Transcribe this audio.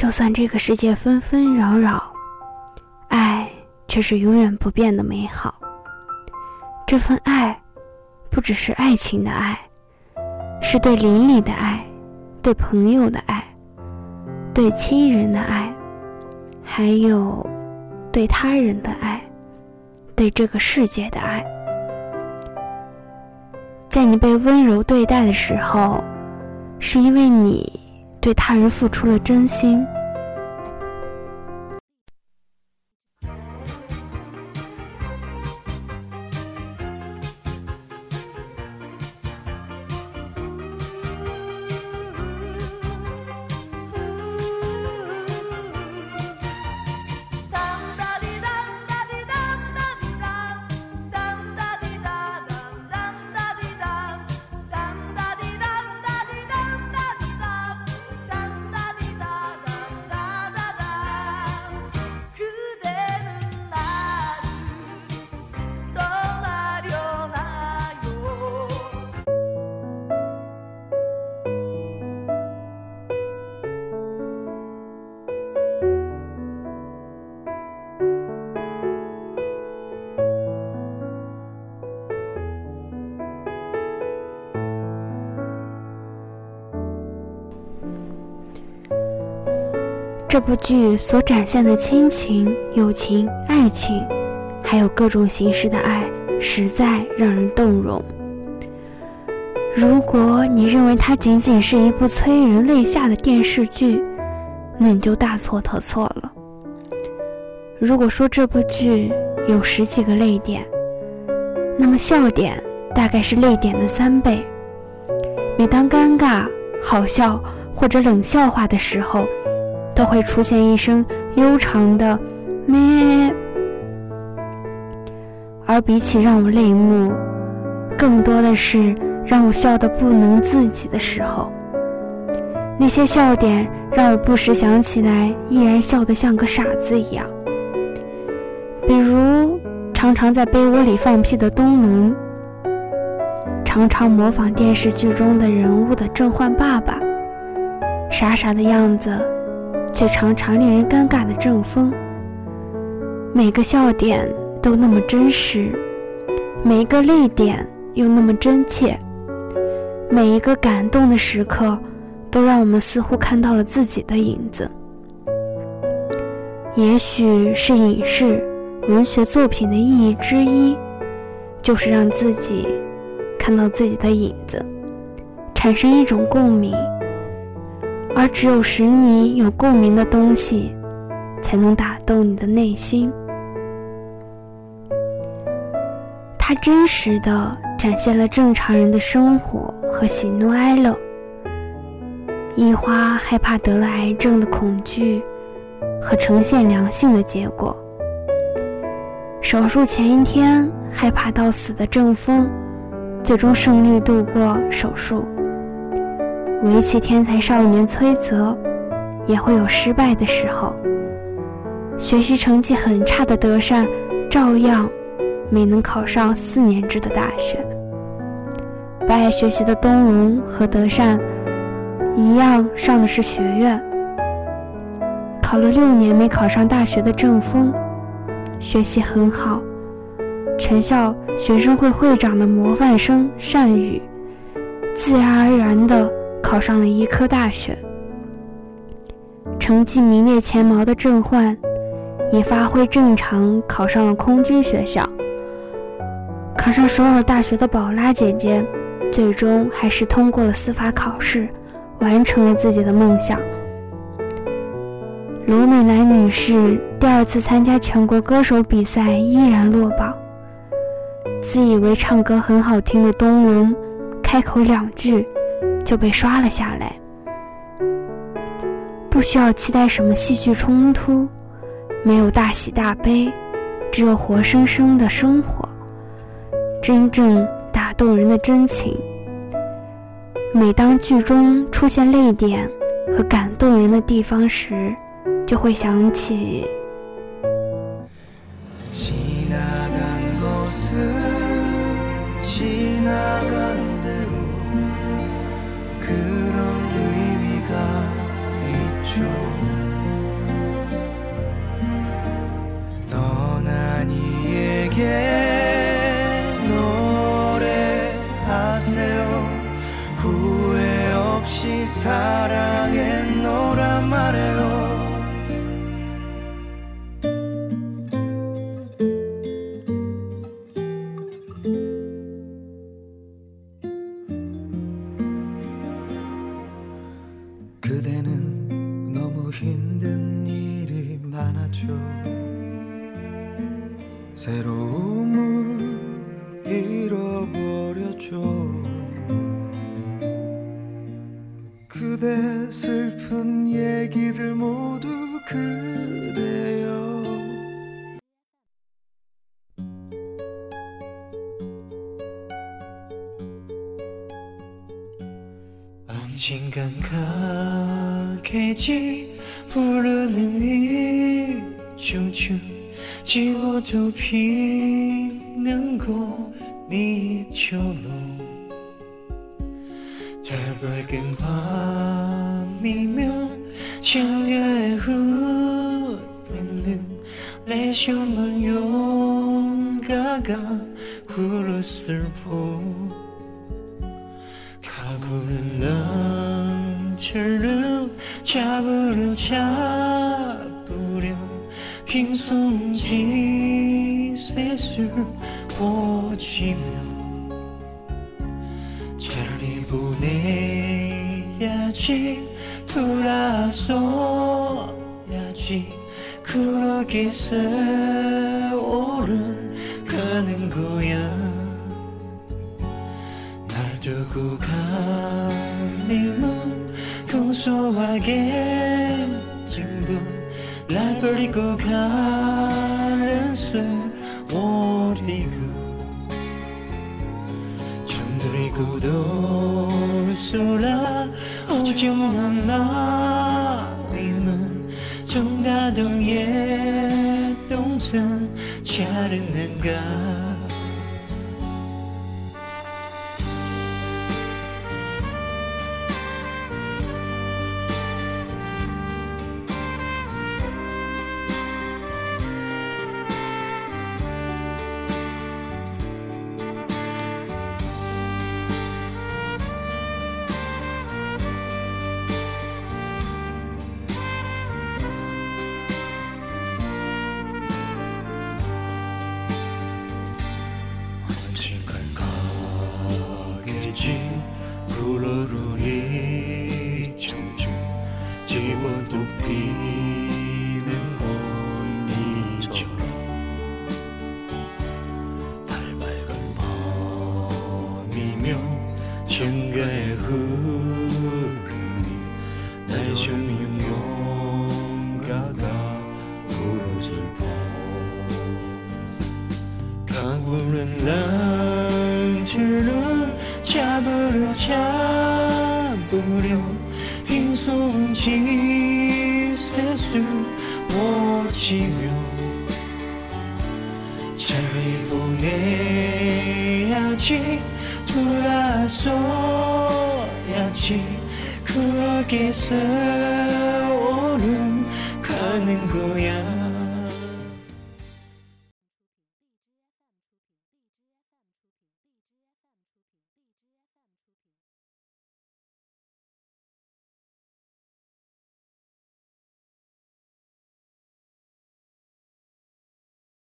就算这个世界纷纷扰扰，爱却是永远不变的美好。这份爱，不只是爱情的爱，是对邻里的爱，对朋友的爱，对亲人的爱，还有对他人的爱，对这个世界的爱。在你被温柔对待的时候，是因为你。对他人付出了真心。这部剧所展现的亲情、友情、爱情，还有各种形式的爱，实在让人动容。如果你认为它仅仅是一部催人泪下的电视剧，那你就大错特错了。如果说这部剧有十几个泪点，那么笑点大概是泪点的三倍。每当尴尬、好笑或者冷笑话的时候，都会出现一声悠长的“咩”，而比起让我泪目，更多的是让我笑得不能自己的时候。那些笑点让我不时想起来，依然笑得像个傻子一样。比如，常常在被窝里放屁的东龙，常常模仿电视剧中的人物的正焕爸爸，傻傻的样子。却常常令人尴尬的正风，每个笑点都那么真实，每一个泪点又那么真切，每一个感动的时刻，都让我们似乎看到了自己的影子。也许是影视、文学作品的意义之一，就是让自己看到自己的影子，产生一种共鸣。而只有使你有共鸣的东西，才能打动你的内心。它真实的展现了正常人的生活和喜怒哀乐。一花害怕得了癌症的恐惧和呈现良性的结果。手术前一天害怕到死的郑风，最终胜利度过手术。围棋天才少年崔泽，也会有失败的时候。学习成绩很差的德善，照样没能考上四年制的大学。不爱学习的东龙和德善，一样上的是学院。考了六年没考上大学的郑峰，学习很好，全校学生会会长的模范生善宇，自然而然的。考上了医科大学，成绩名列前茅的郑焕，也发挥正常考上了空军学校。考上首尔大学的宝拉姐姐，最终还是通过了司法考试，完成了自己的梦想。罗美兰女士第二次参加全国歌手比赛依然落榜。自以为唱歌很好听的东龙，开口两句。就被刷了下来。不需要期待什么戏剧冲突，没有大喜大悲，只有活生生的生活，真正打动人的真情。每当剧中出现泪点和感动人的地方时，就会想起。 내게 노래하세요. 후회 없이 사랑해. 잃어버려줘. 그대 슬픈 얘기들 모두 그대여. 언젠간 가겠지. 부르는 이 춤춤 지고도 피는 꽃 잎처럼 달밝은 밤이면 창가에 흐르는 내 shum은 용가가 구름을 보. 가고는 남처럼 잡으려 잡으려. 빙송지 쇠술 보지며 차라리 보내야지 돌아서야지 그러게 세월은 가는 거야. 날 두고 가님은 고소하겠지만 날 버리고 가 웃어라 오직 하나님은 정다동의 동전 자르는가? 불어르니 청춘 지워도 피는 꽃잎처럼 달밝은 밤이며 정가에 흐르는 shum이 용가가 부르슬 보 가구는 날들을 잡으려 잡 으려 빈손 지 세수 모지며 차라리 보내야지 돌아서야지. 그러게 세월은 가는 거야